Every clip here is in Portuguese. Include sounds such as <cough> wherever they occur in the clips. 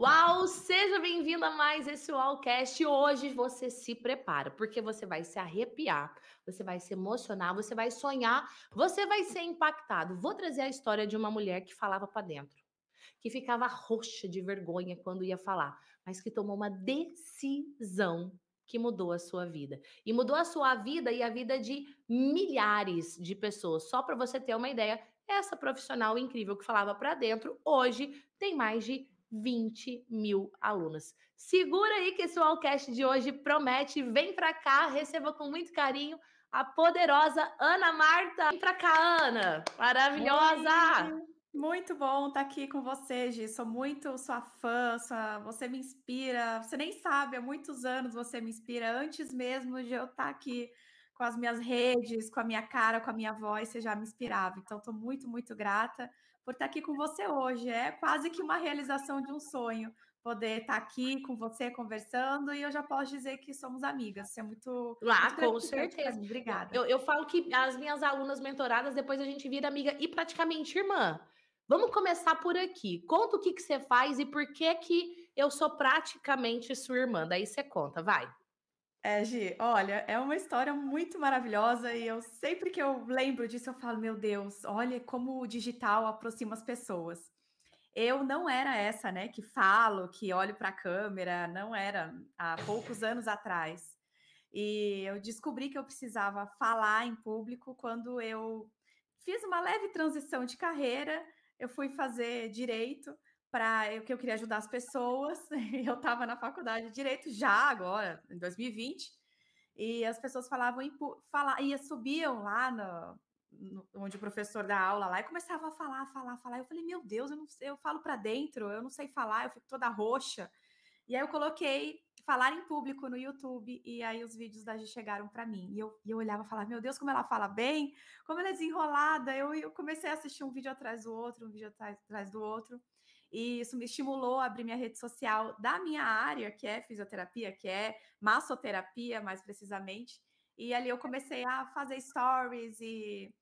Uau, seja bem-vindo a mais esse Wallcast. Hoje você se prepara, porque você vai se arrepiar, você vai se emocionar, você vai sonhar, você vai ser impactado. Vou trazer a história de uma mulher que falava para dentro, que ficava roxa de vergonha quando ia falar, mas que tomou uma decisão que mudou a sua vida. E mudou a sua vida e a vida de milhares de pessoas. Só para você ter uma ideia, essa profissional incrível que falava para dentro, hoje tem mais de 20 mil alunos. Segura aí que esse Wallcast de hoje promete. Vem para cá, receba com muito carinho a poderosa Ana Marta. Vem para cá, Ana. Maravilhosa! Oi. Muito bom estar aqui com você, Gi. Sou muito sua fã, sua... você me inspira. Você nem sabe, há muitos anos você me inspira. Antes mesmo de eu estar aqui com as minhas redes, com a minha cara, com a minha voz, você já me inspirava. Então, estou muito, muito grata por estar aqui com você hoje. É quase que uma realização de um sonho poder estar aqui com você conversando e eu já posso dizer que somos amigas. Você é muito. Ah, muito com certeza. Obrigada. Eu, eu falo que as minhas alunas mentoradas, depois a gente vira amiga e praticamente irmã. Vamos começar por aqui. Conta o que, que você faz e por que que eu sou praticamente sua irmã. Daí você conta, vai. É, Gi, olha, é uma história muito maravilhosa e eu sempre que eu lembro disso eu falo, meu Deus, olha como o digital aproxima as pessoas. Eu não era essa, né, que falo, que olho para a câmera, não era há poucos anos atrás. E eu descobri que eu precisava falar em público quando eu fiz uma leve transição de carreira, eu fui fazer direito para eu que eu queria ajudar as pessoas. <laughs> Eu estava na faculdade de direito já agora, em 2020, e as pessoas falavam falar, ia subiam lá no, no, onde o professor dá aula lá e começava a falar, falar, falar. Eu falei, meu Deus, eu não eu falo para dentro, eu não sei falar, eu fico toda roxa. E aí eu coloquei falar em público no YouTube e aí os vídeos da Gi chegaram para mim. E eu, e eu olhava e falava, meu Deus, como ela fala bem, como ela é desenrolada. Eu, eu comecei a assistir um vídeo atrás do outro, um vídeo atrás, atrás do outro. E isso me estimulou a abrir minha rede social da minha área, que é fisioterapia, que é massoterapia, mais precisamente. E ali eu comecei a fazer stories e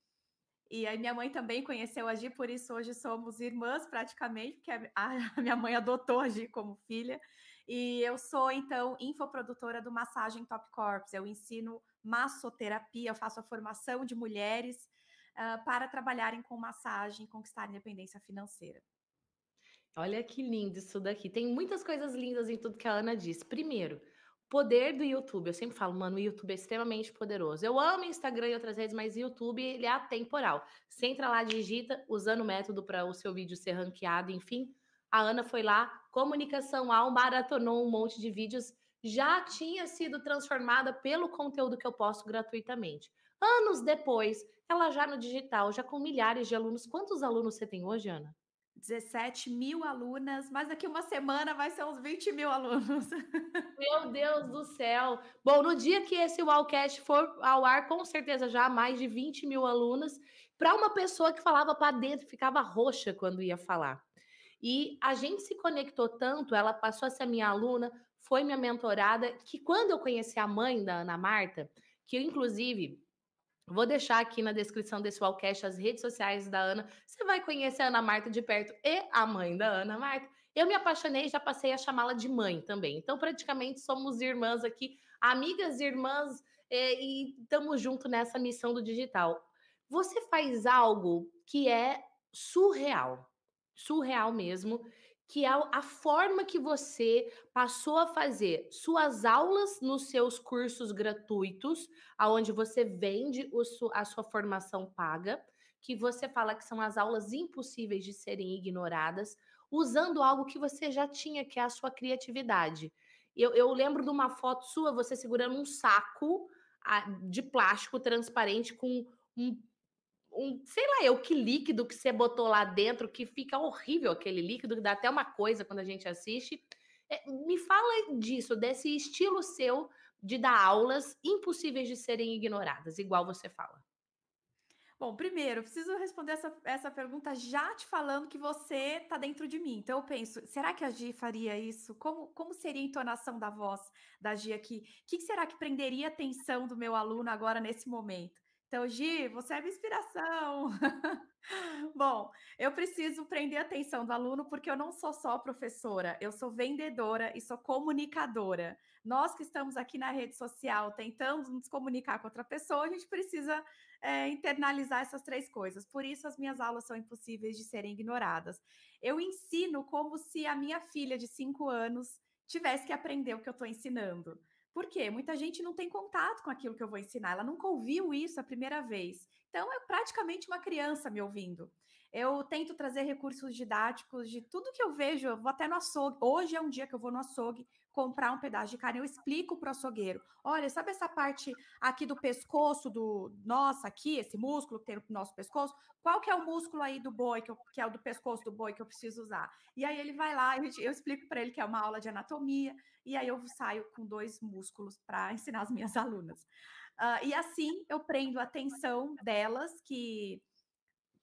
e aí minha mãe também conheceu a Gi, por isso hoje somos irmãs praticamente, porque a <laughs> minha mãe adotou a Gi como filha. E eu sou, então, infoprodutora do Massagem Top Corps. Eu ensino massoterapia, eu faço a formação de mulheres uh, para trabalharem com massagem e conquistar independência financeira. Olha que lindo isso daqui. Tem muitas coisas lindas em tudo que a Ana disse. Primeiro, poder do YouTube. Eu sempre falo, mano, o YouTube é extremamente poderoso. Eu amo Instagram e outras redes, mas YouTube ele é atemporal. Você entra lá, digita, usando o método para o seu vídeo ser ranqueado, enfim. A Ana foi lá, comunicação ao, maratonou um monte de vídeos, já tinha sido transformada pelo conteúdo que eu posto gratuitamente. Anos depois, ela já no digital, já com milhares de alunos. Quantos alunos você tem hoje, Ana? 17 mil alunas, mas daqui uma semana vai ser uns 20 mil alunos. <laughs> Meu Deus do céu! Bom, no dia que esse Wallcast for ao ar, com certeza já mais de 20 mil alunas, para uma pessoa que falava para dentro, ficava roxa quando ia falar. E a gente se conectou tanto, ela passou a ser minha aluna, foi minha mentorada, que quando eu conheci a mãe da Ana Marta, que eu, inclusive, Vou deixar aqui na descrição desse Wallcast as redes sociais da Ana. Você vai conhecer a Ana Marta de perto e a mãe da Ana Marta. Eu me apaixonei e já passei a chamá-la de mãe também. Então, praticamente somos irmãs aqui, amigas, irmãs, é, e estamos junto nessa missão do digital. Você faz algo que é surreal, surreal mesmo, que é a forma que você passou a fazer suas aulas nos seus cursos gratuitos, aonde você vende a sua formação paga, que você fala que são as aulas impossíveis de serem ignoradas, usando algo que você já tinha, que é a sua criatividade. Eu, eu lembro de uma foto sua, você segurando um saco de plástico transparente com um um, sei lá, eu que líquido que você botou lá dentro, que fica horrível aquele líquido, que dá até uma coisa quando a gente assiste. É, me fala disso, desse estilo seu de dar aulas impossíveis de serem ignoradas, igual você fala. Bom, primeiro, preciso responder essa, essa pergunta já te falando que você está dentro de mim. Então, eu penso, será que a Gi faria isso? Como, como seria a entonação da voz da Gi aqui? O que será que prenderia a atenção do meu aluno agora nesse momento? Então, Gi, você é minha inspiração. <laughs> Bom, eu preciso prender a atenção do aluno porque eu não sou só professora, eu sou vendedora e sou comunicadora. Nós que estamos aqui na rede social tentando nos comunicar com outra pessoa, a gente precisa é, internalizar essas três coisas. Por isso, as minhas aulas são impossíveis de serem ignoradas. Eu ensino como se a minha filha de cinco anos tivesse que aprender o que eu estou ensinando. Por quê? Muita gente não tem contato com aquilo que eu vou ensinar, ela nunca ouviu isso a primeira vez. Então, é praticamente uma criança me ouvindo. Eu tento trazer recursos didáticos de tudo que eu vejo. Eu vou até no açougue. Hoje é um dia que eu vou no açougue comprar um pedaço de carne. Eu explico para o açougueiro: olha, sabe essa parte aqui do pescoço do nossa, aqui, esse músculo que tem no nosso pescoço? Qual que é o músculo aí do boi, que, eu, que é o do pescoço do boi que eu preciso usar? E aí ele vai lá, <laughs> eu explico para ele que é uma aula de anatomia, e aí eu saio com dois músculos para ensinar as minhas alunas. Uh, e assim eu prendo a atenção delas que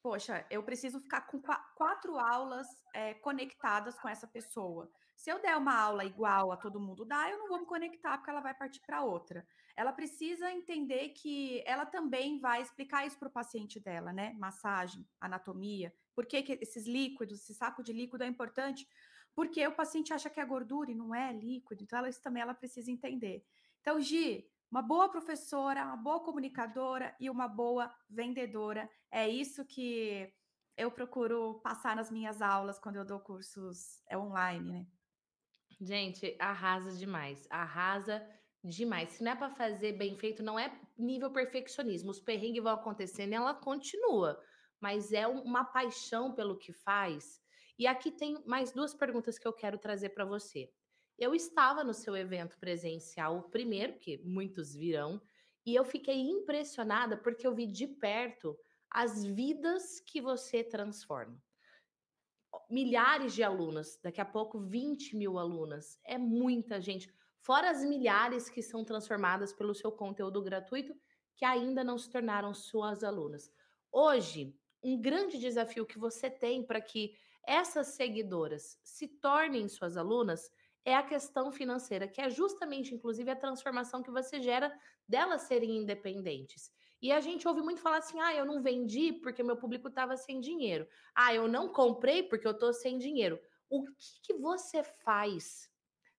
poxa, eu preciso ficar com quatro aulas é, conectadas com essa pessoa. Se eu der uma aula igual a todo mundo dá, eu não vou me conectar porque ela vai partir para outra. Ela precisa entender que ela também vai explicar isso para o paciente dela, né? Massagem, anatomia, por que, que esses líquidos, esse saco de líquido é importante? Porque o paciente acha que é gordura e não é líquido, então ela, isso também ela precisa entender. Então, Gi, uma boa professora, uma boa comunicadora e uma boa vendedora. É isso que eu procuro passar nas minhas aulas quando eu dou cursos é, online, né? Gente, arrasa demais. Arrasa demais. Se não é para fazer bem feito, não é nível perfeccionismo. Os perrengues vão acontecendo e ela continua. Mas é uma paixão pelo que faz. E aqui tem mais duas perguntas que eu quero trazer para você. Eu estava no seu evento presencial, o primeiro, que muitos virão, e eu fiquei impressionada porque eu vi de perto as vidas que você transforma. Milhares de alunos, daqui a pouco 20 mil alunas, é muita gente. Fora as milhares que são transformadas pelo seu conteúdo gratuito, que ainda não se tornaram suas alunas. Hoje, um grande desafio que você tem para que essas seguidoras se tornem suas alunas é a questão financeira, que é justamente, inclusive, a transformação que você gera delas serem independentes. E a gente ouve muito falar assim: ah, eu não vendi porque meu público estava sem dinheiro. Ah, eu não comprei porque eu estou sem dinheiro. O que, que você faz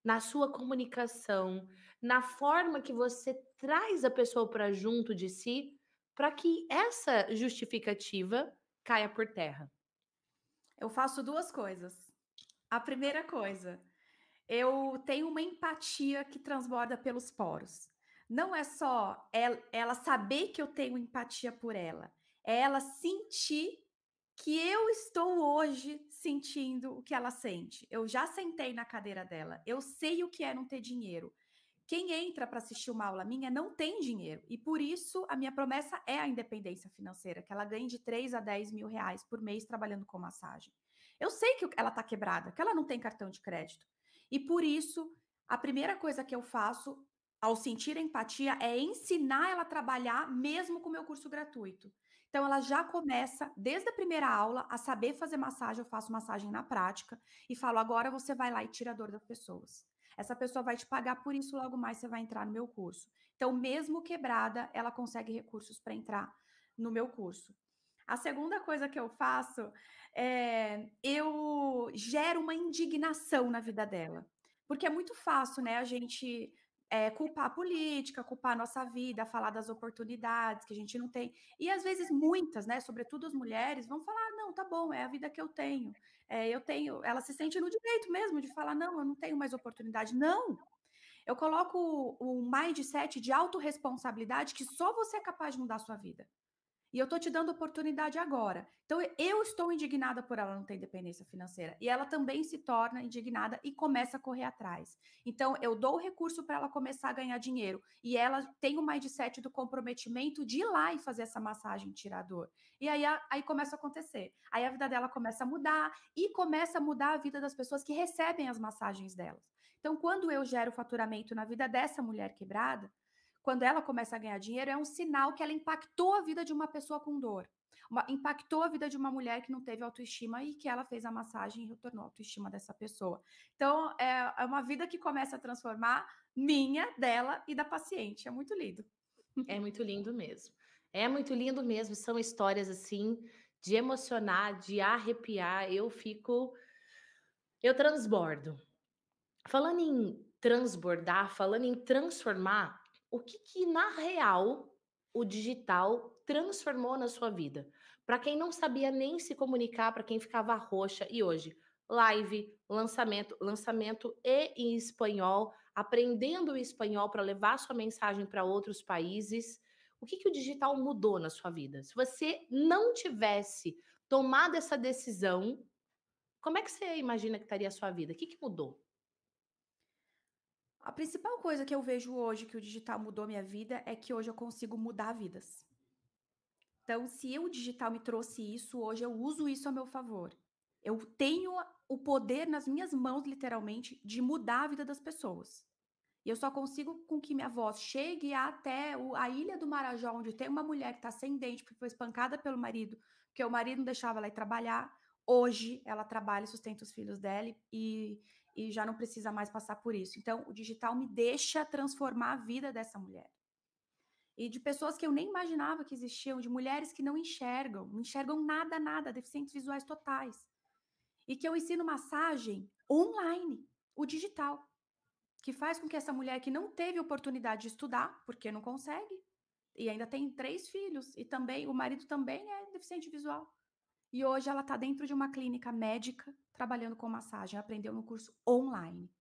na sua comunicação, na forma que você traz a pessoa para junto de si, para que essa justificativa caia por terra? Eu faço duas coisas. A primeira coisa, eu tenho uma empatia que transborda pelos poros. Não é só ela saber que eu tenho empatia por ela, é ela sentir que eu estou hoje sentindo o que ela sente. Eu já sentei na cadeira dela, eu sei o que é não ter dinheiro. Quem entra para assistir uma aula minha não tem dinheiro. E por isso a minha promessa é a independência financeira, que ela ganhe de 3 a 10 mil reais por mês trabalhando com massagem. Eu sei que ela está quebrada, que ela não tem cartão de crédito. E por isso, a primeira coisa que eu faço ao sentir empatia é ensinar ela a trabalhar mesmo com o meu curso gratuito. Então ela já começa desde a primeira aula a saber fazer massagem, eu faço massagem na prática e falo agora você vai lá e tira a dor das pessoas. Essa pessoa vai te pagar por isso logo mais você vai entrar no meu curso. Então mesmo quebrada, ela consegue recursos para entrar no meu curso. A segunda coisa que eu faço é eu gero uma indignação na vida dela. Porque é muito fácil, né, a gente é, culpar a política, culpar a nossa vida, falar das oportunidades que a gente não tem. E às vezes muitas, né, sobretudo as mulheres, vão falar: não, tá bom, é a vida que eu tenho. É, eu tenho. Ela se sente no direito mesmo de falar: não, eu não tenho mais oportunidade. Não! Eu coloco o mindset de autorresponsabilidade que só você é capaz de mudar a sua vida. E eu tô te dando oportunidade agora. Então eu estou indignada por ela não ter independência financeira. E ela também se torna indignada e começa a correr atrás. Então eu dou o recurso para ela começar a ganhar dinheiro. E ela tem o mindset do comprometimento de ir lá e fazer essa massagem tirador. E aí, aí começa a acontecer. Aí a vida dela começa a mudar e começa a mudar a vida das pessoas que recebem as massagens delas. Então, quando eu gero faturamento na vida dessa mulher quebrada, quando ela começa a ganhar dinheiro, é um sinal que ela impactou a vida de uma pessoa com dor. Uma, impactou a vida de uma mulher que não teve autoestima e que ela fez a massagem e retornou a autoestima dessa pessoa. Então, é, é uma vida que começa a transformar minha, dela e da paciente. É muito lindo. É muito lindo mesmo. É muito lindo mesmo, são histórias assim de emocionar, de arrepiar. Eu fico eu transbordo. Falando em transbordar, falando em transformar, o que que na real o digital transformou na sua vida? Para quem não sabia nem se comunicar, para quem ficava roxa e hoje live, lançamento, lançamento e em espanhol, aprendendo o espanhol para levar sua mensagem para outros países. O que, que o digital mudou na sua vida? Se você não tivesse tomado essa decisão, como é que você imagina que estaria a sua vida? O que, que mudou? A principal coisa que eu vejo hoje que o digital mudou minha vida é que hoje eu consigo mudar vidas. Então, se o digital me trouxe isso, hoje eu uso isso a meu favor. Eu tenho o poder nas minhas mãos, literalmente, de mudar a vida das pessoas. E eu só consigo com que minha voz chegue até o, a ilha do Marajó, onde tem uma mulher que está sem dente, porque foi espancada pelo marido, porque o marido não deixava ela ir trabalhar. Hoje ela trabalha e sustenta os filhos dela e, e já não precisa mais passar por isso. Então, o digital me deixa transformar a vida dessa mulher e de pessoas que eu nem imaginava que existiam, de mulheres que não enxergam, não enxergam nada, nada, deficientes visuais totais. E que eu ensino massagem online, o digital, que faz com que essa mulher que não teve oportunidade de estudar, porque não consegue, e ainda tem três filhos, e também o marido também é deficiente visual. E hoje ela está dentro de uma clínica médica trabalhando com massagem, aprendeu no curso online.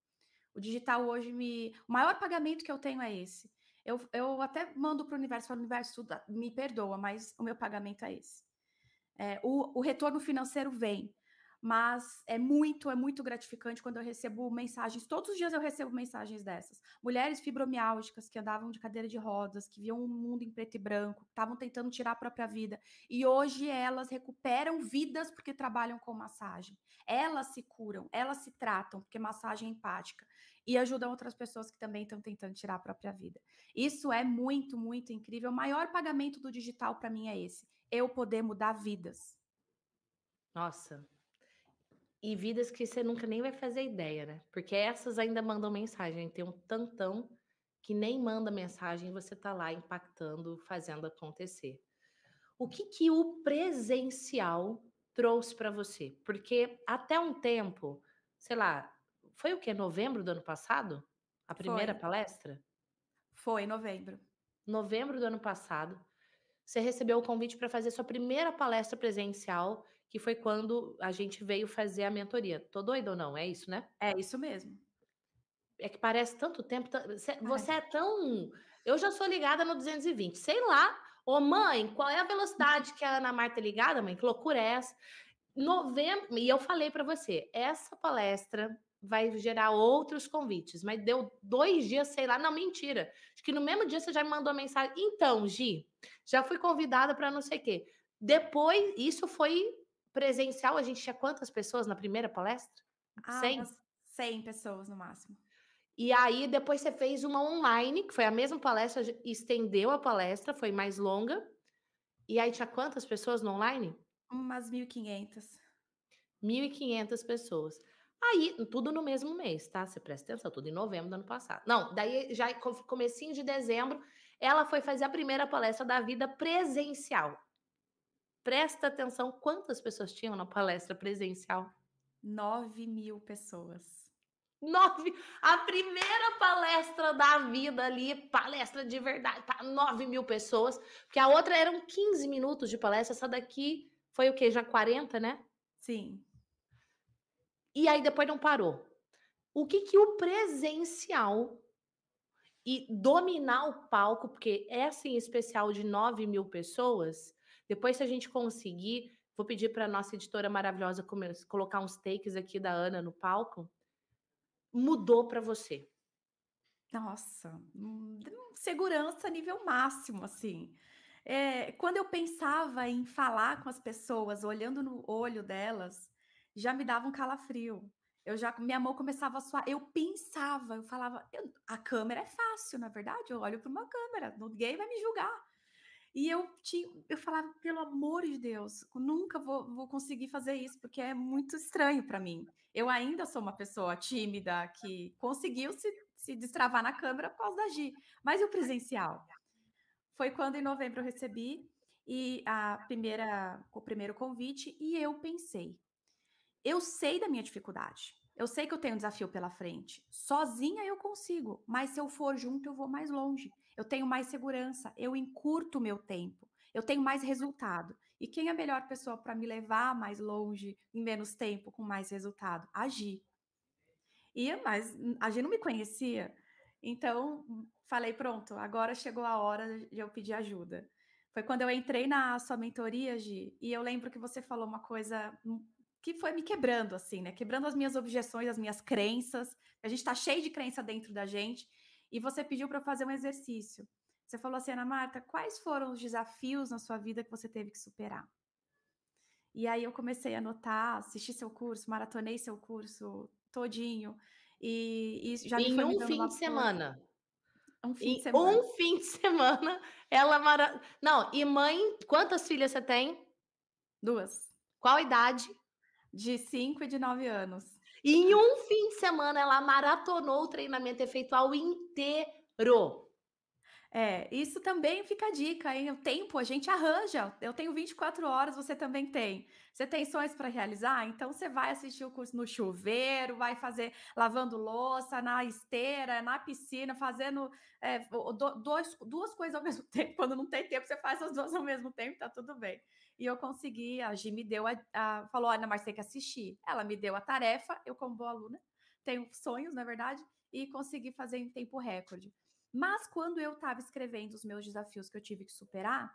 O digital hoje me. O maior pagamento que eu tenho é esse eu, eu até mando para o universo, para o universo me perdoa, mas o meu pagamento é esse. É, o, o retorno financeiro vem, mas é muito, é muito gratificante quando eu recebo mensagens. Todos os dias eu recebo mensagens dessas. Mulheres fibromiálgicas que andavam de cadeira de rodas, que viam um mundo em preto e branco, estavam tentando tirar a própria vida. E hoje elas recuperam vidas porque trabalham com massagem. Elas se curam, elas se tratam, porque massagem é empática e ajudam outras pessoas que também estão tentando tirar a própria vida. Isso é muito, muito incrível. O maior pagamento do digital para mim é esse: eu poder mudar vidas. Nossa. E vidas que você nunca nem vai fazer ideia, né? Porque essas ainda mandam mensagem. Tem um tantão que nem manda mensagem e você tá lá impactando, fazendo acontecer. O que que o presencial trouxe para você? Porque até um tempo, sei lá, foi o quê? Novembro do ano passado? A primeira Foi. palestra? Foi, novembro. Novembro do ano passado. Você recebeu o convite para fazer sua primeira palestra presencial, que foi quando a gente veio fazer a mentoria. Tô doida ou não? É isso, né? É isso mesmo. É que parece tanto tempo. Você, é tão. Eu já sou ligada no 220. Sei lá. Ô, mãe, qual é a velocidade que a Ana Marta é ligada, mãe? Que loucura é essa? Novembro. E eu falei para você, essa palestra vai gerar outros convites. Mas deu dois dias, sei lá, não, mentira. Acho que no mesmo dia você já me mandou mensagem. Então, Gi, já fui convidada para não sei o quê. Depois, isso foi presencial. A gente tinha quantas pessoas na primeira palestra? Ah, 100? 100 pessoas no máximo. E aí, depois você fez uma online, que foi a mesma palestra, estendeu a palestra, foi mais longa. E aí tinha quantas pessoas no online? Umas 1.500. 1.500 pessoas. Aí, tudo no mesmo mês, tá? Você presta atenção, tudo em novembro do ano passado. Não, daí já comecinho de dezembro, ela foi fazer a primeira palestra da vida presencial. Presta atenção quantas pessoas tinham na palestra presencial. 9 mil pessoas. Nove, a primeira palestra da vida ali, palestra de verdade, para 9 mil pessoas, porque a outra eram 15 minutos de palestra, essa daqui foi o quê? Já 40, né? Sim. E aí depois não parou. O que que o presencial e dominar o palco, porque essa em especial de 9 mil pessoas, depois se a gente conseguir, vou pedir para nossa editora maravilhosa colocar uns takes aqui da Ana no palco, mudou para você? Nossa, segurança nível máximo, assim. É, quando eu pensava em falar com as pessoas, olhando no olho delas, já me dava um calafrio. Eu já, minha mão começava a suar. Eu pensava, eu falava, eu, a câmera é fácil, na verdade. Eu olho para uma câmera, ninguém vai me julgar. E eu tinha, eu falava, pelo amor de Deus, nunca vou, vou conseguir fazer isso, porque é muito estranho para mim. Eu ainda sou uma pessoa tímida que conseguiu se, se destravar na câmera por causa da Gi. Mas e o presencial? foi quando em novembro eu recebi e a primeira, o primeiro convite e eu pensei, eu sei da minha dificuldade. Eu sei que eu tenho um desafio pela frente. Sozinha eu consigo, mas se eu for junto eu vou mais longe. Eu tenho mais segurança, eu encurto o meu tempo, eu tenho mais resultado. E quem é a melhor pessoa para me levar mais longe em menos tempo, com mais resultado? Agir. E mas a Gi não me conhecia. Então, falei, pronto, agora chegou a hora de eu pedir ajuda. Foi quando eu entrei na sua mentoria, Gi, e eu lembro que você falou uma coisa que foi me quebrando, assim, né? Quebrando as minhas objeções, as minhas crenças. A gente tá cheio de crença dentro da gente. E você pediu para fazer um exercício. Você falou assim, Ana Marta, quais foram os desafios na sua vida que você teve que superar? E aí eu comecei a anotar, assisti seu curso, maratonei seu curso todinho. E, e já em me um fim de semana. Um fim em de semana. Um fim de semana, ela mara... Não, e mãe, quantas filhas você tem? Duas. Qual idade? De 5 e de 9 anos. E em um fim de semana, ela maratonou o treinamento efeitual inteiro. É, isso também fica a dica, hein? O tempo a gente arranja. Eu tenho 24 horas, você também tem. Você tem sonhos para realizar? Então você vai assistir o curso no chuveiro, vai fazer lavando louça, na esteira, na piscina, fazendo é, dois, duas coisas ao <laughs> mesmo tempo. Quando não tem tempo, você faz as duas ao mesmo tempo, tá tudo bem. E eu consegui, a Gi me deu a, a falou, Ana, mas tem que assistir. Ela me deu a tarefa, eu como boa aluna, tenho sonhos, na verdade, e consegui fazer em tempo recorde. Mas quando eu estava escrevendo os meus desafios que eu tive que superar,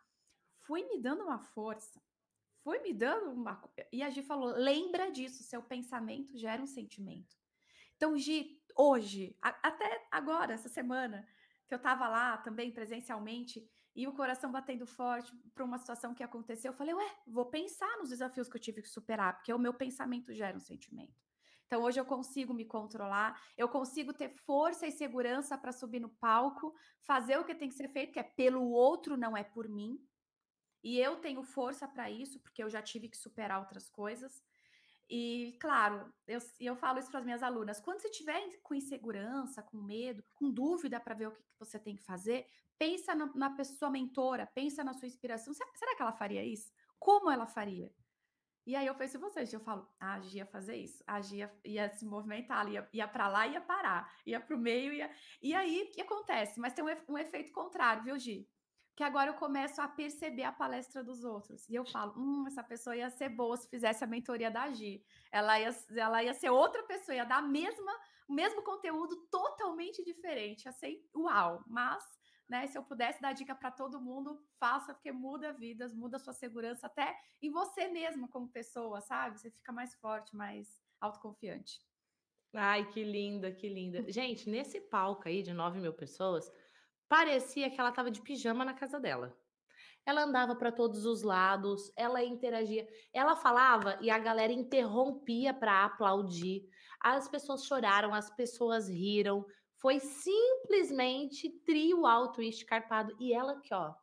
foi me dando uma força, foi me dando uma. E a Gi falou: lembra disso, seu pensamento gera um sentimento. Então, Gi, hoje, a, até agora, essa semana, que eu estava lá também presencialmente, e o coração batendo forte para uma situação que aconteceu, eu falei, ué, vou pensar nos desafios que eu tive que superar, porque o meu pensamento gera um sentimento. Então hoje eu consigo me controlar, eu consigo ter força e segurança para subir no palco, fazer o que tem que ser feito, que é pelo outro, não é por mim. E eu tenho força para isso, porque eu já tive que superar outras coisas. E, claro, eu, eu falo isso para as minhas alunas: quando você estiver com insegurança, com medo, com dúvida para ver o que, que, você tem que fazer, pensa na, na pessoa mentora, pensa na sua inspiração. Será que ela faria isso? Como ela faria? E aí eu penso em vocês, eu falo, ah, a Gia ia fazer isso, a Gia ia, se movimentar, ia, ia para lá, ia parar, ia para o meio, ia... e aí o que acontece? Mas tem um, um efeito contrário, viu, Gi? Que agora eu começo a perceber a palestra dos outros. E eu falo, hum, essa pessoa ia ser boa se fizesse a mentoria da Gi. Ela ia, ela ia ser outra pessoa, ia dar a mesma, o mesmo conteúdo totalmente diferente. Ia ser uau, mas né? Se eu pudesse dar dica para todo mundo, faça, porque muda vidas, muda sua segurança até em você mesma como pessoa, sabe? Você fica mais forte, mais autoconfiante. Ai, que linda, que linda. <laughs> Gente, nesse palco aí de 9 mil pessoas, parecia que ela estava de pijama na casa dela. Ela andava para todos os lados, ela interagia, ela falava e a galera interrompia para aplaudir. As pessoas choraram, as pessoas riram, foi simplesmente trio alto e escarpado. E ela aqui, ó,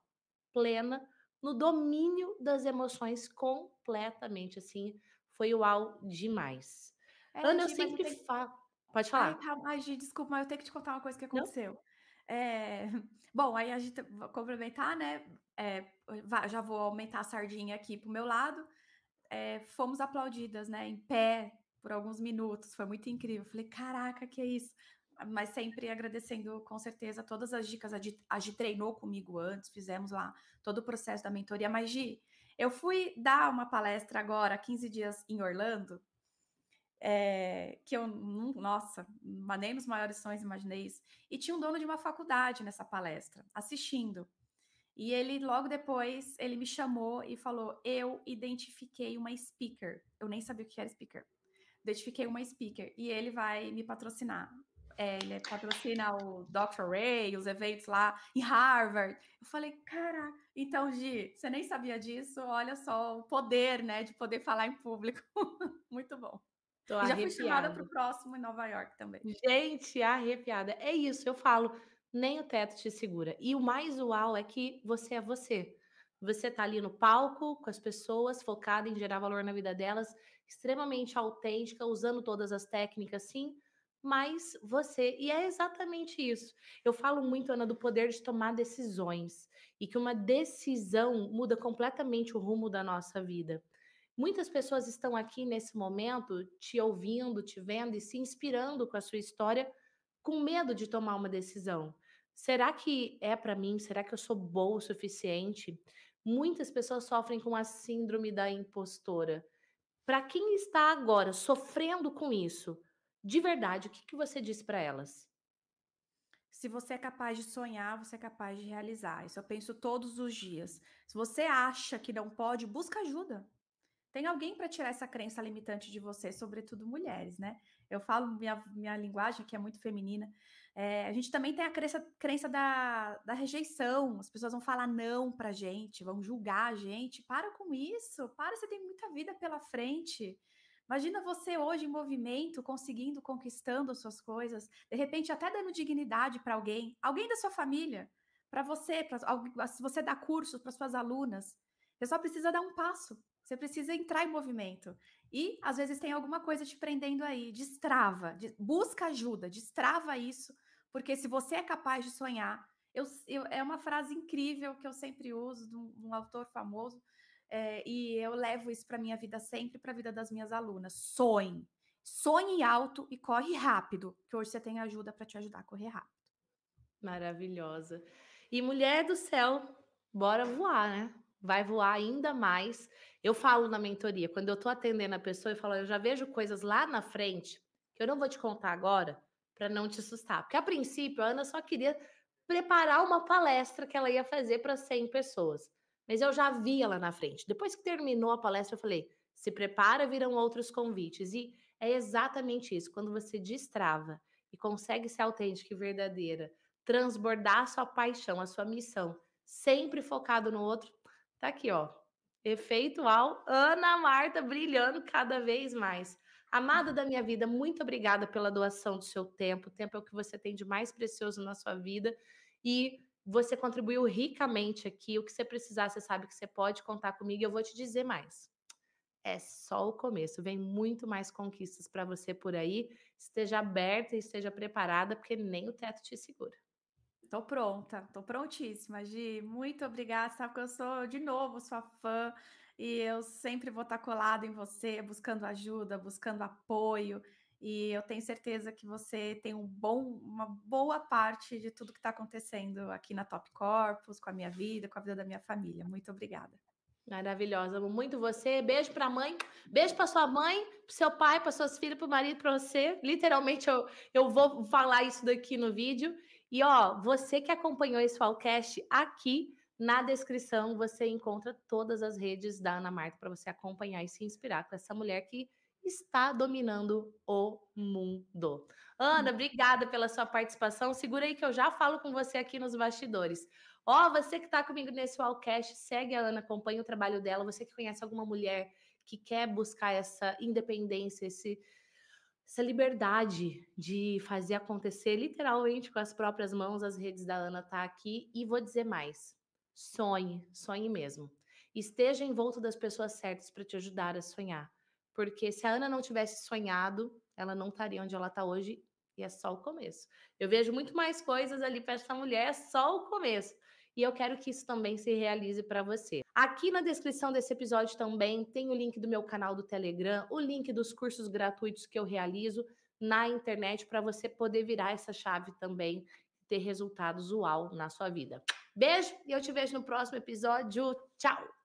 plena, no domínio das emoções completamente, assim. Foi uau demais. É, Ana, eu sempre falo. Pode falar. Ai, tá, ai, Gi, desculpa, mas eu tenho que te contar uma coisa que aconteceu. É... Bom, aí a gente vai complementar, né? É, já vou aumentar a sardinha aqui pro meu lado. É, fomos aplaudidas, né? Em pé por alguns minutos. Foi muito incrível. Falei, caraca, que é isso? mas sempre agradecendo com certeza todas as dicas. A Gi, a Gi treinou comigo antes, fizemos lá todo o processo da mentoria. Mas, Gi, eu fui dar uma palestra agora, 15 dias em Orlando, é, que eu, nossa, nem nos maiores sonhos imaginei isso. E tinha um dono de uma faculdade nessa palestra, assistindo. E ele, logo depois, ele me chamou e falou: Eu identifiquei uma speaker. Eu nem sabia o que era speaker. Identifiquei uma speaker e ele vai me patrocinar. É, ele patrocina o Dr. Ray, os eventos lá em Harvard. Eu falei, cara, então, Gi, você nem sabia disso? Olha só o poder, né, de poder falar em público. <laughs> Muito bom. Tô já fui chamada para o próximo em Nova York também. Gente, arrepiada. É isso, eu falo, nem o teto te segura. E o mais uau é que você é você. Você tá ali no palco com as pessoas, focada em gerar valor na vida delas, extremamente autêntica, usando todas as técnicas, sim, mais você. E é exatamente isso. Eu falo muito, Ana, do poder de tomar decisões e que uma decisão muda completamente o rumo da nossa vida. Muitas pessoas estão aqui nesse momento te ouvindo, te vendo e se inspirando com a sua história, com medo de tomar uma decisão. Será que é para mim? Será que eu sou boa o suficiente? Muitas pessoas sofrem com a síndrome da impostora. Para quem está agora sofrendo com isso, de verdade, o que, que você diz para elas? Se você é capaz de sonhar, você é capaz de realizar. Isso eu penso todos os dias. Se você acha que não pode, busca ajuda. Tem alguém para tirar essa crença limitante de você, sobretudo mulheres, né? Eu falo minha, minha linguagem, que é muito feminina. É, a gente também tem a crença, crença da, da rejeição. As pessoas vão falar não pra gente, vão julgar a gente. Para com isso, para, você tem muita vida pela frente. Imagina você hoje em movimento, conseguindo, conquistando as suas coisas, de repente até dando dignidade para alguém, alguém da sua família, para você, para se você dá cursos para suas alunas. Você só precisa dar um passo. Você precisa entrar em movimento. E às vezes tem alguma coisa te prendendo aí, destrava, de, busca ajuda, destrava isso, porque se você é capaz de sonhar, eu, eu, é uma frase incrível que eu sempre uso de um, um autor famoso, é, e eu levo isso para minha vida sempre, para a vida das minhas alunas. Sonhe. Sonhe alto e corre rápido, que hoje você tem ajuda para te ajudar a correr rápido. Maravilhosa. E mulher do céu, bora voar, né? Vai voar ainda mais. Eu falo na mentoria, quando eu estou atendendo a pessoa, eu falo, eu já vejo coisas lá na frente que eu não vou te contar agora para não te assustar. Porque a princípio a Ana só queria preparar uma palestra que ela ia fazer para 100 pessoas. Mas eu já vi ela na frente. Depois que terminou a palestra, eu falei: se prepara, virão outros convites. E é exatamente isso. Quando você destrava e consegue ser autêntica e verdadeira, transbordar a sua paixão, a sua missão, sempre focado no outro, tá aqui, ó. Efeitual, Ana Marta brilhando cada vez mais. Amada da minha vida, muito obrigada pela doação do seu tempo. O tempo é o que você tem de mais precioso na sua vida. E você contribuiu ricamente aqui. O que você precisar, você sabe que você pode contar comigo. Eu vou te dizer mais. É só o começo. Vem muito mais conquistas para você por aí. Esteja aberta e esteja preparada, porque nem o teto te segura. Tô pronta, tô prontíssima, Gi. Muito obrigada, sabe que eu sou de novo sua fã e eu sempre vou estar colado em você, buscando ajuda, buscando apoio. E eu tenho certeza que você tem um bom, uma boa parte de tudo que está acontecendo aqui na Top Corpus, com a minha vida, com a vida da minha família. Muito obrigada. Maravilhosa, amo muito você. Beijo para a mãe, beijo para sua mãe, para seu pai, para suas filhas, para o marido, para você. Literalmente eu, eu vou falar isso daqui no vídeo. E ó, você que acompanhou esse Falcast aqui na descrição, você encontra todas as redes da Ana Marta para você acompanhar e se inspirar com essa mulher que está dominando o mundo. Ana, obrigada pela sua participação. Segura aí que eu já falo com você aqui nos bastidores. Ó, você que está comigo nesse Wallcast, segue a Ana, acompanha o trabalho dela. Você que conhece alguma mulher que quer buscar essa independência, esse, essa liberdade de fazer acontecer literalmente com as próprias mãos, as redes da Ana tá aqui. E vou dizer mais: sonhe, sonhe mesmo. Esteja em volta das pessoas certas para te ajudar a sonhar. Porque se a Ana não tivesse sonhado, ela não estaria onde ela está hoje e é só o começo. Eu vejo muito mais coisas ali para essa mulher, é só o começo. E eu quero que isso também se realize para você. Aqui na descrição desse episódio também tem o link do meu canal do Telegram, o link dos cursos gratuitos que eu realizo na internet para você poder virar essa chave também e ter resultados uau na sua vida. Beijo e eu te vejo no próximo episódio. Tchau!